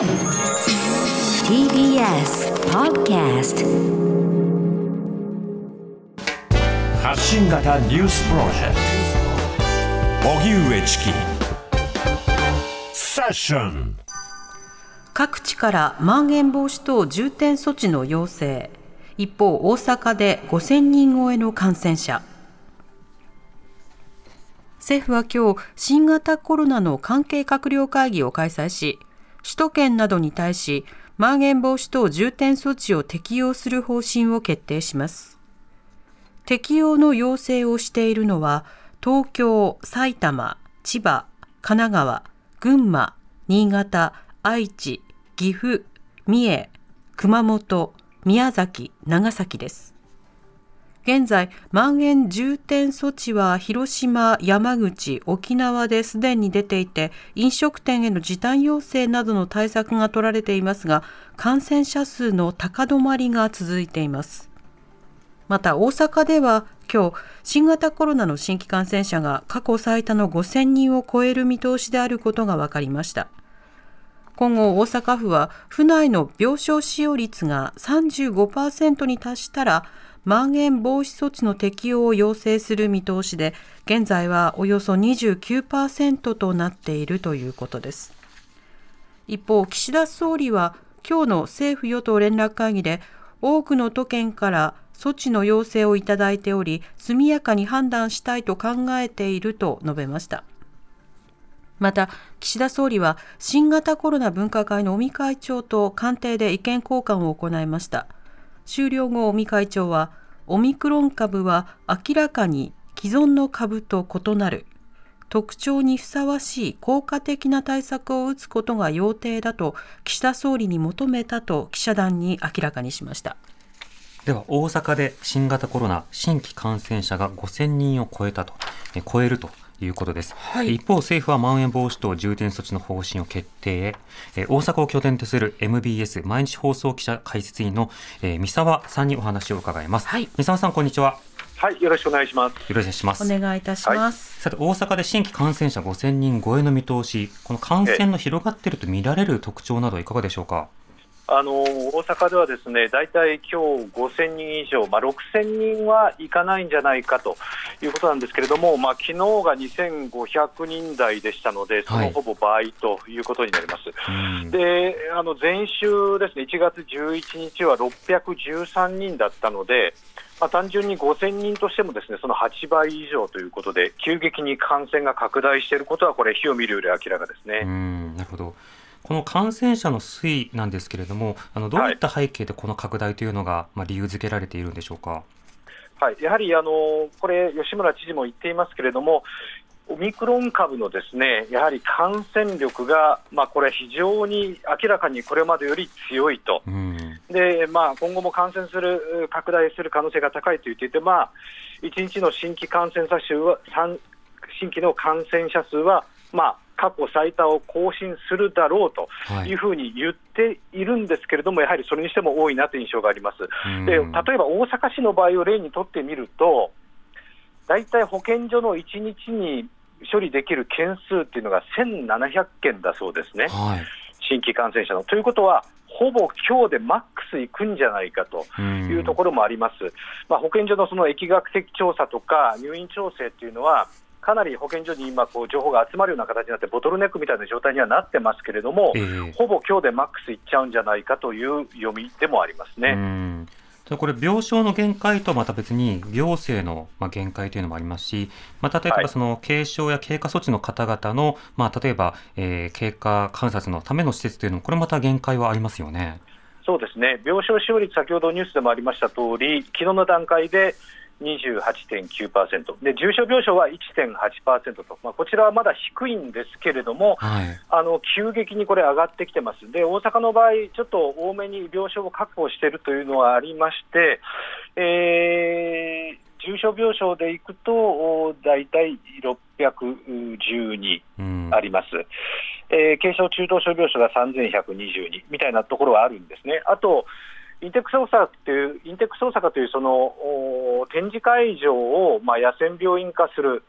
TBS Podcast 発信型ニュースプロジェクト。荻上チキ。セッション。各地からまん延防止等重点措置の要請。一方大阪で5000人超えの感染者。政府は今日新型コロナの関係閣僚会議を開催し首都圏などに対しまん延防止等重点措置を適用する方針を決定します。適用の要請をしているのは東京、埼玉、千葉、神奈川、群馬、新潟、愛知、岐阜、三重、熊本、宮崎、長崎です。現在、まん延重点措置は広島、山口、沖縄ですでに出ていて、飲食店への時短要請などの対策が取られていますが、感染者数の高止まりが続いています。また大阪では今日新型コロナの新規感染者が過去最多の5000人を超える見通しであることが分かりました今後大阪府は府内の病床使用率が35%に達したらまん延防止措置の適用を要請する見通しで現在はおよそ29%となっているということです一方岸田総理は今日の政府与党連絡会議で多くの都県から措置の要請をいただいており、速やかに判断したいと考えていると述べました。また、岸田総理は新型コロナ分科会の尾身会長と官邸で意見交換を行いました。終了後、尾身会長は、オミクロン株は明らかに既存の株と異なる。特徴にふさわしい効果的な対策を打つことが要諦だと岸田総理に求めたと記者団に明らかにしました。では大阪で新型コロナ新規感染者が5000人を超えたと、超えるということです、はい、一方、政府はまん延防止等重点措置の方針を決定え大阪を拠点とする MBS 毎日放送記者解説員の、え三沢さんにお話を伺います、はい、三沢さんこんにちははい、よろしくお願いします。よろしくお願いします。お願いいたします。はい、さて、大阪で新規感染者5000人超えの見通し、この感染の広がっていると見られる特徴などいかがでしょうか？あの大阪ではですね大体今日5000人以上、まあ、6000人はいかないんじゃないかということなんですけれども、まあ昨日が2500人台でしたので、そのほぼ倍ということになります。はい、であの前週ですね、1月11日は613人だったので、まあ、単純に5000人としてもですねその8倍以上ということで、急激に感染が拡大していることは、これ、火を見るより明らかですね。なるほどこの感染者の推移なんですけれども、あのどういった背景でこの拡大というのが、まあ、理由付けられているんでしょうか？はい、やはりあのこれ、吉村知事も言っていますけれども、オミクロン株のですねやはり感染力が、まあ、これ、非常に明らかにこれまでより強いと、うん、でまあ、今後も感染する、拡大する可能性が高いと言っていて、まあ、1日の新規感染者数は、新規の感染者数は、まあ、過去最多を更新するだろうというふうに言っているんですけれども、はい、やはりそれにしても多いなという印象があります。で例えば大阪市の場合を例にとってみると、大体保健所の1日に処理できる件数っていうのが1700件だそうですね、はい、新規感染者の。ということは、ほぼ今日でマックスいくんじゃないかというところもあります。まあ、保健所のその疫学的調査とか入院調整っていうのは、かなり保健所に今こう、情報が集まるような形になって、ボトルネックみたいな状態にはなってますけれども、えー、ほぼ今日でマックスいっちゃうんじゃないかという読みでもありますね。これ、病床の限界とはまた別に、行政の限界というのもありますし、まあ、例えばその軽症や経過措置の方々の、まあ、例えば、えー、経過観察のための施設というのも、これまた限界はありますよね。そうですね病床使用率、先ほどニュースでもありました通り、昨日の段階で28.9%で重症病床は1.8%と、まあ、こちらはまだ低いんですけれども、はい、あの急激にこれ、上がってきてます、で大阪の場合、ちょっと多めに病床を確保しているというのはありまして、えー、重症病床でいくと、大体612あります。えー、軽症、中等症病床が3122みたいなところはあるんですね。あとインテックス大阪というインテックス大阪というその展示会場をまあ野戦病院化する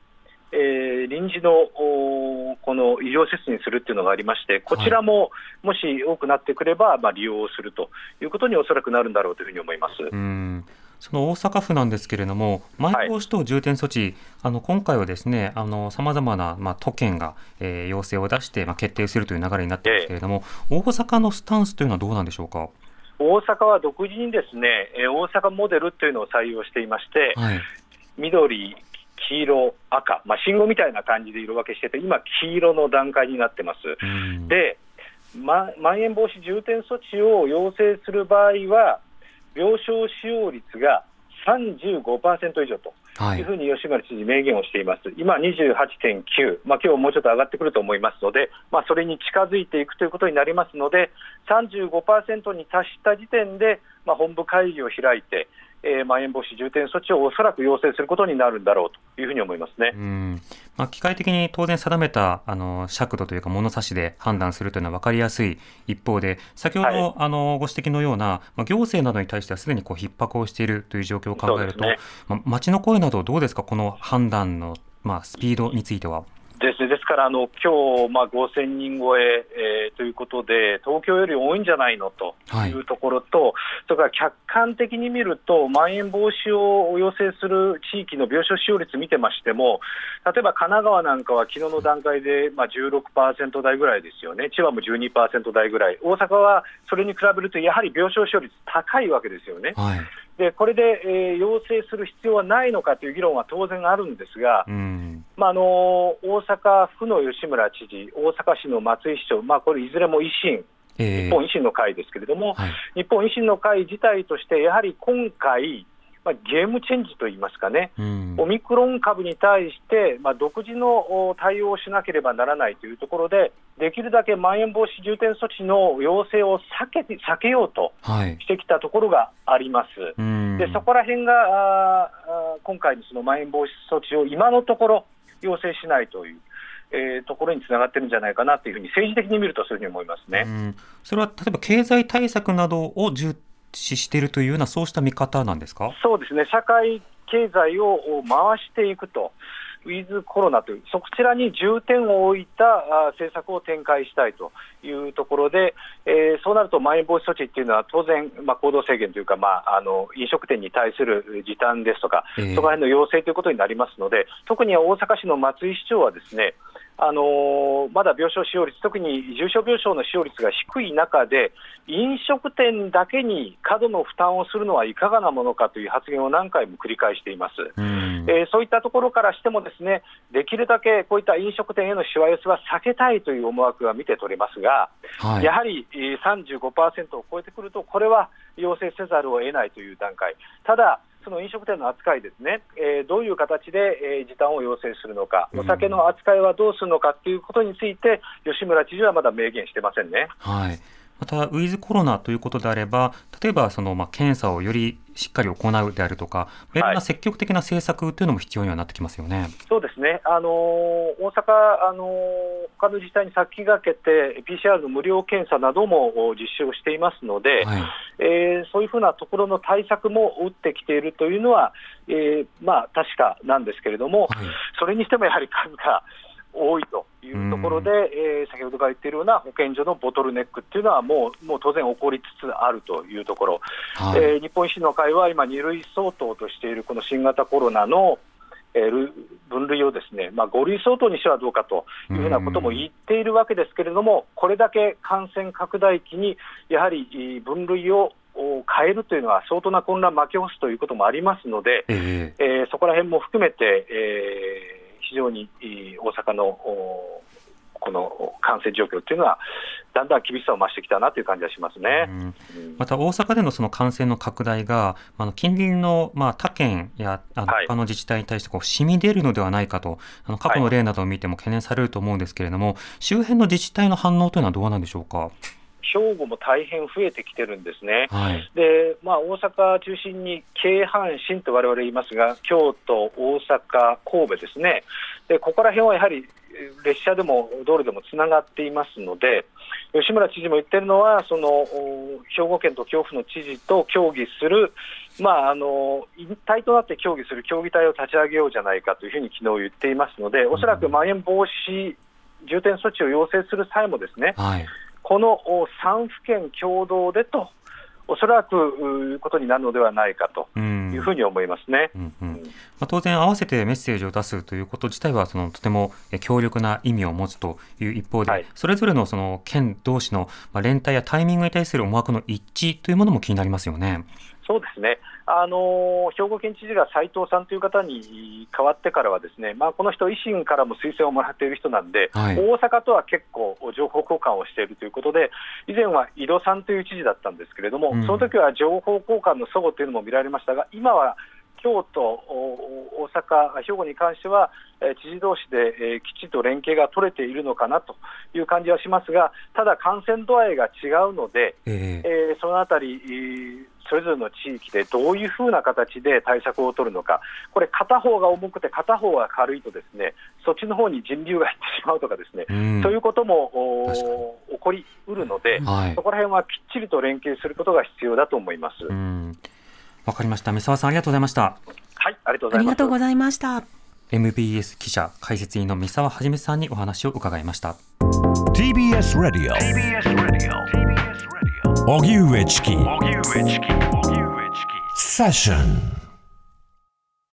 えー臨時のおこの医療施設にするっていうのがありまして、こちらももし多くなってくれば、まあ、利用するということにおそらくなるんだろうというふうに思います。うんその大阪府なんですけれども、まん延防止等重点措置、あの今回はですね、さまざまな、まあ、都県が、えー要請を出して、まあ、決定するという流れになってますけれども、大阪のスタンスというのはどうなんでしょうか？大阪は独自にですね、えー大阪モデルというのを採用していまして、はい、緑、黄色、赤、まあ、信号みたいな感じで色分けしてて、今、黄色の段階になってます。うん。で、ままん延防止重点措置を要請する場合は、病床使用率が35%以上とというふうに吉村知事、明言をしています、今28.9、まあ今日もうちょっと上がってくると思いますので、まあ、それに近づいていくということになりますので、35%に達した時点で、まあ、本部会議を開いて、えーまん延防止重点措置をおそらく要請することになるんだろうというふうに思いますね。うんまあ、機械的に当然定めたあの尺度というか物差しで判断するというのは分かりやすい一方で先ほど、はいあのご指摘のような、まあ、行政などに対してはすでにこう逼迫をしているという状況を考えると、そうですまあ、町の声などどうですか？この判断の、まあ、スピードについては。ですね。ですから、あの今日まあ5000人超ええーということで、東京より多いんじゃないの？とい。うところと、それから客観的に見ると、まん延防止を要請する地域の病床使用率見てましても、例えば神奈川なんかは昨日の段階でまあ16%台ぐらいですよね、千葉も12%台ぐらい、大阪はそれに比べると、やはり病床使用率高いわけですよね。はいでこれで、えー要請する必要はないのかという議論は当然あるんですが、うん。まあ、あの大阪府の吉村知事、大阪市の松井市長、まあ、これ、いずれも維新、えー日本維新の会ですけれども、はい。日本維新の会自体として、やはり今回、まあ、ゲームチェンジといいますかね、うん。オミクロン株に対して、まあ、独自のお対応をしなければならないというところで、できるだけまん延防止重点措置の要請を避けて避けようとはい。してきたところがあります。うん。でそこら辺があ今回のそのまん延防止措置を今のところ要請しないという、えーところにつながってるんじゃないかなというふうに政治的に見るとそういうふうに思いますね。うん。それは例えば経済対策などを重視しているというようなそうした見方なんですか？そうですね社会経済をお回していくと。ウィズコロナという、そちらに重点を置いたあ政策を展開したいというところで、えーそうなると、まん延防止措置っていうのは、当然、まあ、行動制限というか、まあ、あの飲食店に対する時短ですとか、ええそこら辺の要請ということになりますので、特に大阪市の松井市長はですね、あのーまだ病床使用率、特に重症病床の使用率が低い中で、飲食店だけに過度の負担をするのはいかがなものかという発言を何回も繰り返しています。うん。えーそういったところからしても、ですねできるだけこういった飲食店へのしわ寄せは避けたいという思惑が見て取れますが、はい。やはりえー35%を超えてくると、これは要請せざるを得ないという段階、ただ、その飲食店の扱いですね、えーどういう形で、えー時短を要請するのか、うん。お酒の扱いはどうするのかということについて、吉村知事はまだ明言してませんね。はい、また、ウィズコロナということであれば、例えばその、まあ、検査をよりしっかり行うであるとか、い。ろんな積極的な政策というのも必要にはなってきますよね。そうですね、あのー大阪、あのー他の自治体に先駆けて、PCR の無料検査などもお実施をしていますので、はい、えーそういうふうなところの対策も打ってきているというのは、えーまあ、確かなんですけれども、はい。それにしてもやはり数が多いというところで、えー先ほどから言っているような保健所のボトルネックっていうのはもう、もう当然起こりつつあるというところ、はい。えー日本維新の会は今、2類相当としているこの新型コロナの、分類をですね、まあ、5類相当にしてはどうかというふうなことも言っているわけですけれども、これだけ感染拡大期にやはりえー分類をお変えるというのは相当な混乱を巻き起こすということもありますので、ええ。えーそこら辺も含めて、えー非常にえー大阪のおこの感染状況というのは、だんだん厳しさを増してきたなという感じがしますね。うんうんまた大阪でのその感染の拡大が、あの近隣のまあ他県やあのはい他の自治体に対してこう染み出るのではないかと、あの過去の例などを見ても懸念されると思うんですけれども、周辺の自治体の反応というのはどうなんでしょうか？兵庫も大変増えてきてるんですね。はい、でまあ、大阪中心に京阪神と我々言いますが、京都、大阪、神戸ですね、でここら辺はやはり、列車でも道路でもつながっていますので、吉村知事も言ってるのは、その兵庫県と京府の知事と協議する、まあ、あの一体となって協議する協議体を立ち上げようじゃないかというふうに昨日言っていますので、おそらくまん延防止重点措置を要請する際も、ですね、はい。この3府県共同でと、おそらくいうことになるのではないかとうんいうふうに思いますね。うんうんまあ、当然、合わせてメッセージを出すということ自体はそのとてもえ強力な意味を持つという一方で、はい。それぞれのその県同士のまあ連帯やタイミングに対する思惑の一致というものも気になりますよね。そうですね、あの兵庫県知事が斉藤さんという方に変わってからは、ですね、まあ、この人、維新からも推薦をもらっている人なんで、はい。大阪とは結構、情報交換をしているということで、以前は井戸さんという知事だったんですけれども、うん。その時は情報交換の齟齬というのも見られましたが、今は京都、お大阪、兵庫に関しては、えー知事同士で、えーきちっと連携が取れているのかなという感じはしますが、ただ感染度合いが違うので、ええ。えーそのあたり、えーそれぞれの地域でどういうふうな形で対策を取るのか、これ、片方が重くて片方が軽いと、ですねそっちの方に人流が減ってしまうとか、ですね、うん。そういうことも起こりうるので、はい。そこら辺はきっちりと連携することが必要だと思います。うんわかりました。三沢さんありがとうございました。はい、ありがとうごあざいます。りがとうございました。MBS 記者解説員の三沢はじめさんにお話を伺いました。TBS Radio 荻上チキセッション